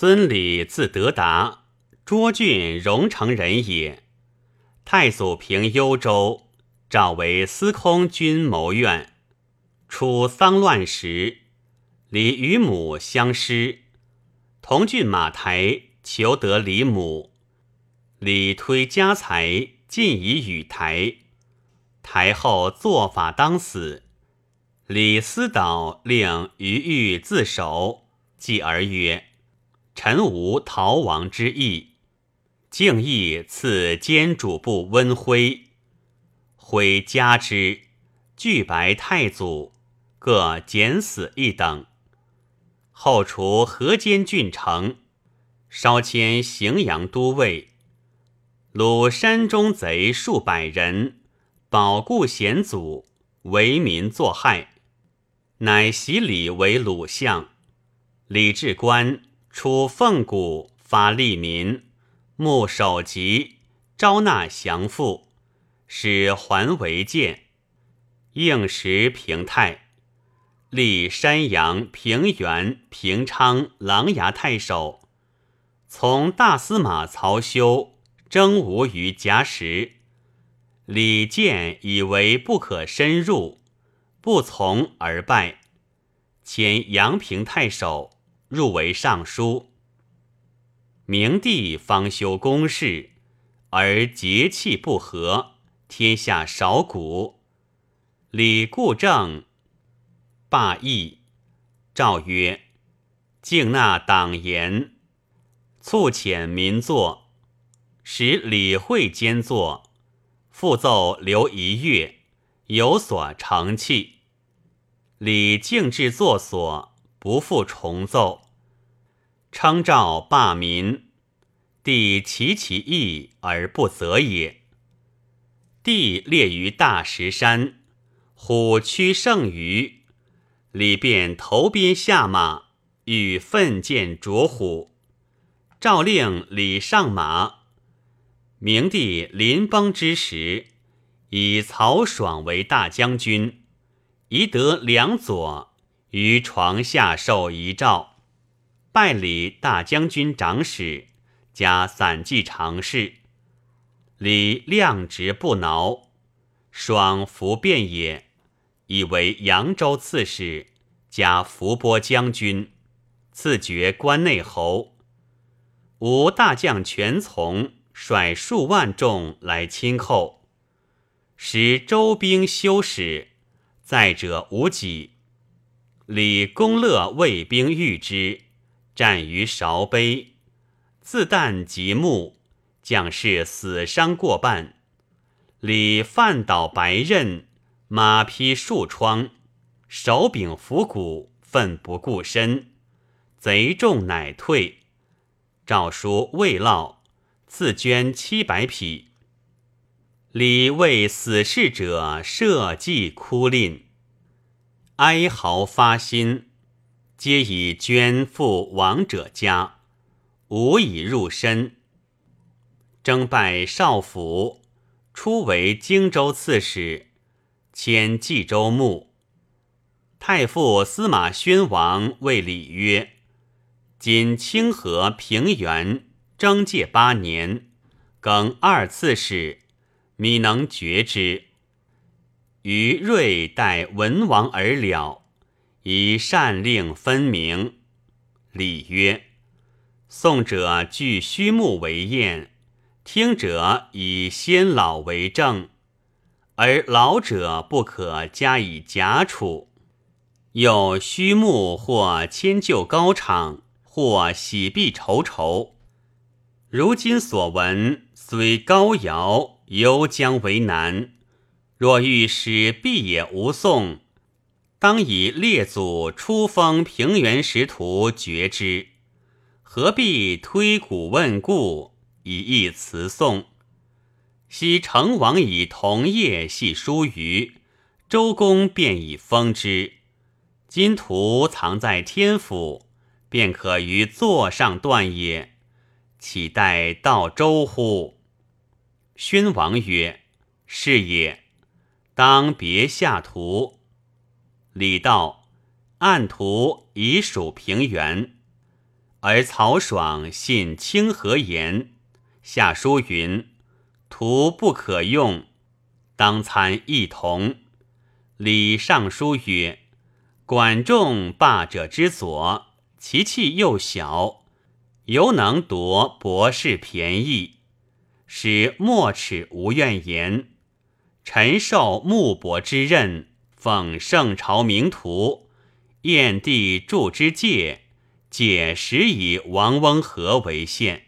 孙礼字德达，涿郡荣城人也。太祖平幽州，召为司空军谋院。初丧乱时，李与母相失，同郡马台求得李母，李推家财尽以与台。台后作法当死，李思导令于玉自首，继而曰：“臣无逃亡之意。”敬意赐监主簿温徽，徽加之，拒白太祖，各减死一等。后除河间郡城，稍迁荥阳都尉，鲁山中贼数百人，保固险阻，为民作害，乃袭李为鲁相。李治官出凤谷，发利民。募首级，招纳降附，使还为谏，应时平泰，立山阳、平原、平昌、琅琊太守。从大司马曹休征吴于夹时，李建以为不可深入，不从而败，迁阳平太守，入为尚书。明帝方修宫室，而节气不和，天下少谷。李固正罢议，诏曰：“敬纳党言，促遣民作，使李会兼作，复奏留一月，有所成器。李敬至作所，不复重奏。”称诏罢民，帝其其意而不责也。帝列于大石山，虎驱胜于李便投鞭下马，欲奋剑啄虎。诏令李上马。明帝临崩之时，以曹爽为大将军，宜得两左，于床下受遗诏。拜礼大将军长史，加散骑常侍。李量直不挠，爽服便也，以为扬州刺史，加伏波将军，赐爵关内侯。吴大将全从率数万众来亲厚，使周兵修史，在者无几。李公乐卫兵御之。战于韶碑，自旦即暮，将士死伤过半。李犯倒白刃，马匹数疮，手柄斧骨，奋不顾身。贼众乃退。诏书未落，赐捐七百匹。李为死事者设祭哭吝，哀嚎发心。皆以捐赴亡者家，无以入身。征拜少府，初为荆州刺史，迁冀州牧。太傅司马宣王谓礼曰：“今清河平原征界八年，更二刺史，米能决之。于瑞待文王而了。”以善令分明。礼曰：“宋者据虚木为验，听者以先老为证，而老者不可加以假处。有虚木或迁就高场，或喜避愁愁。如今所闻，虽高尧，犹将为难。若欲使必也无宋。”当以列祖初封平原识图绝之，何必推古问故，以义辞颂？昔成王以同业系疏虞，周公便以封之。今图藏在天府，便可于座上断也。岂待到周乎？宣王曰：“是也。当别下图。”李道，按图以属平原。而曹爽信清河言，下书云：“图不可用，当参一同。”李尚书曰：“管仲霸者之左，其气又小，犹能夺博士便宜，使莫齿无怨言。臣受穆伯之任，奉圣朝名图，燕帝铸之戒，戒实以王翁和为县，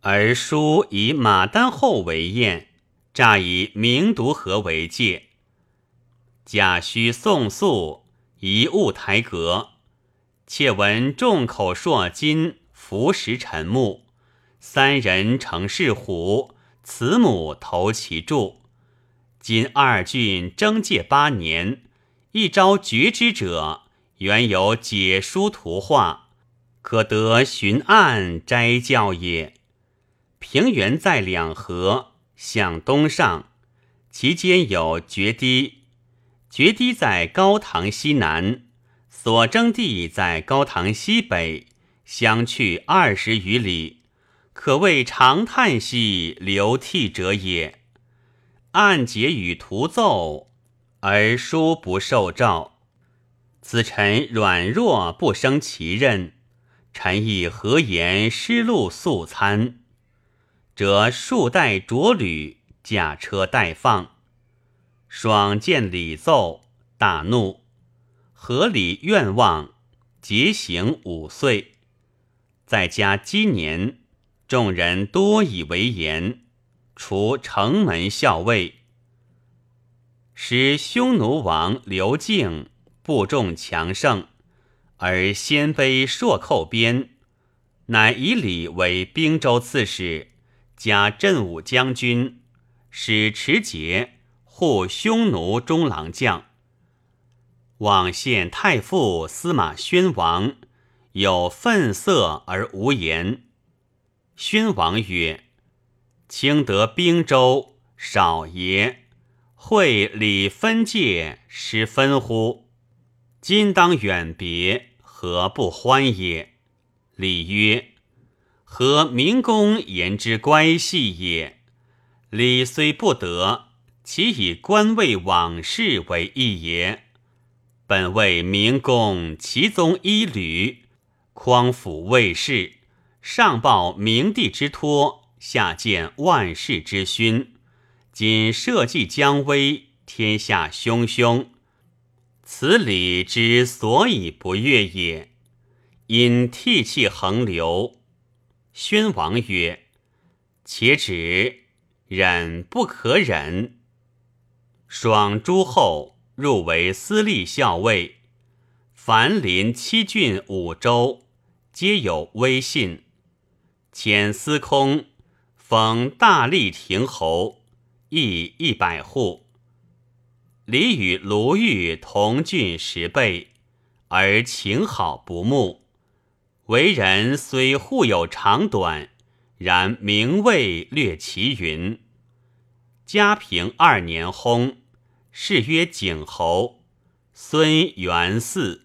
而书以马丹后为燕，诈以明独和为界。”贾诩宋肃一物台阁，窃闻众口铄金，服食沉木。三人成是虎，慈母投其柱。今二郡征界八年，一朝决之者，原有解书图画，可得寻案斋教也。平原在两河，向东上，其间有决堤。决堤在高唐西南，所征地在高唐西北，相去二十余里，可谓长叹息流涕者也。案结与图奏，而书不受诏，此臣软弱不生其任，臣亦何言失路素餐？则数代着履，驾车待放。爽见礼奏，大怒，合理愿望，节行五岁。在家积年，众人多以为言，除城门校尉。使匈奴王刘敬部众强盛，而鲜卑朔寇边，乃以礼为兵州刺史，加镇武将军，使持节。护匈奴中郎将，往献太傅司马宣王，有愤色而无言。宣王曰：“卿得兵州，少爷，会礼分界，失分乎？今当远别，何不欢也？”礼曰：“和明公言之乖细也？礼虽不得。”其以官位往事为义也。本为明公其宗一吕，匡辅卫士，上报明帝之托，下见万世之勋。今社稷将危，天下汹汹，此礼之所以不悦也。因涕泣横流。宣王曰：“且止，忍不可忍。”爽诸后入为司隶校尉，凡临七郡五州，皆有威信。遣司空封大力亭侯，邑一百户。礼与卢玉同郡十倍，而情好不睦。为人虽互有长短，然名位略齐云。嘉平二年薨。谥曰景侯，孙元嗣。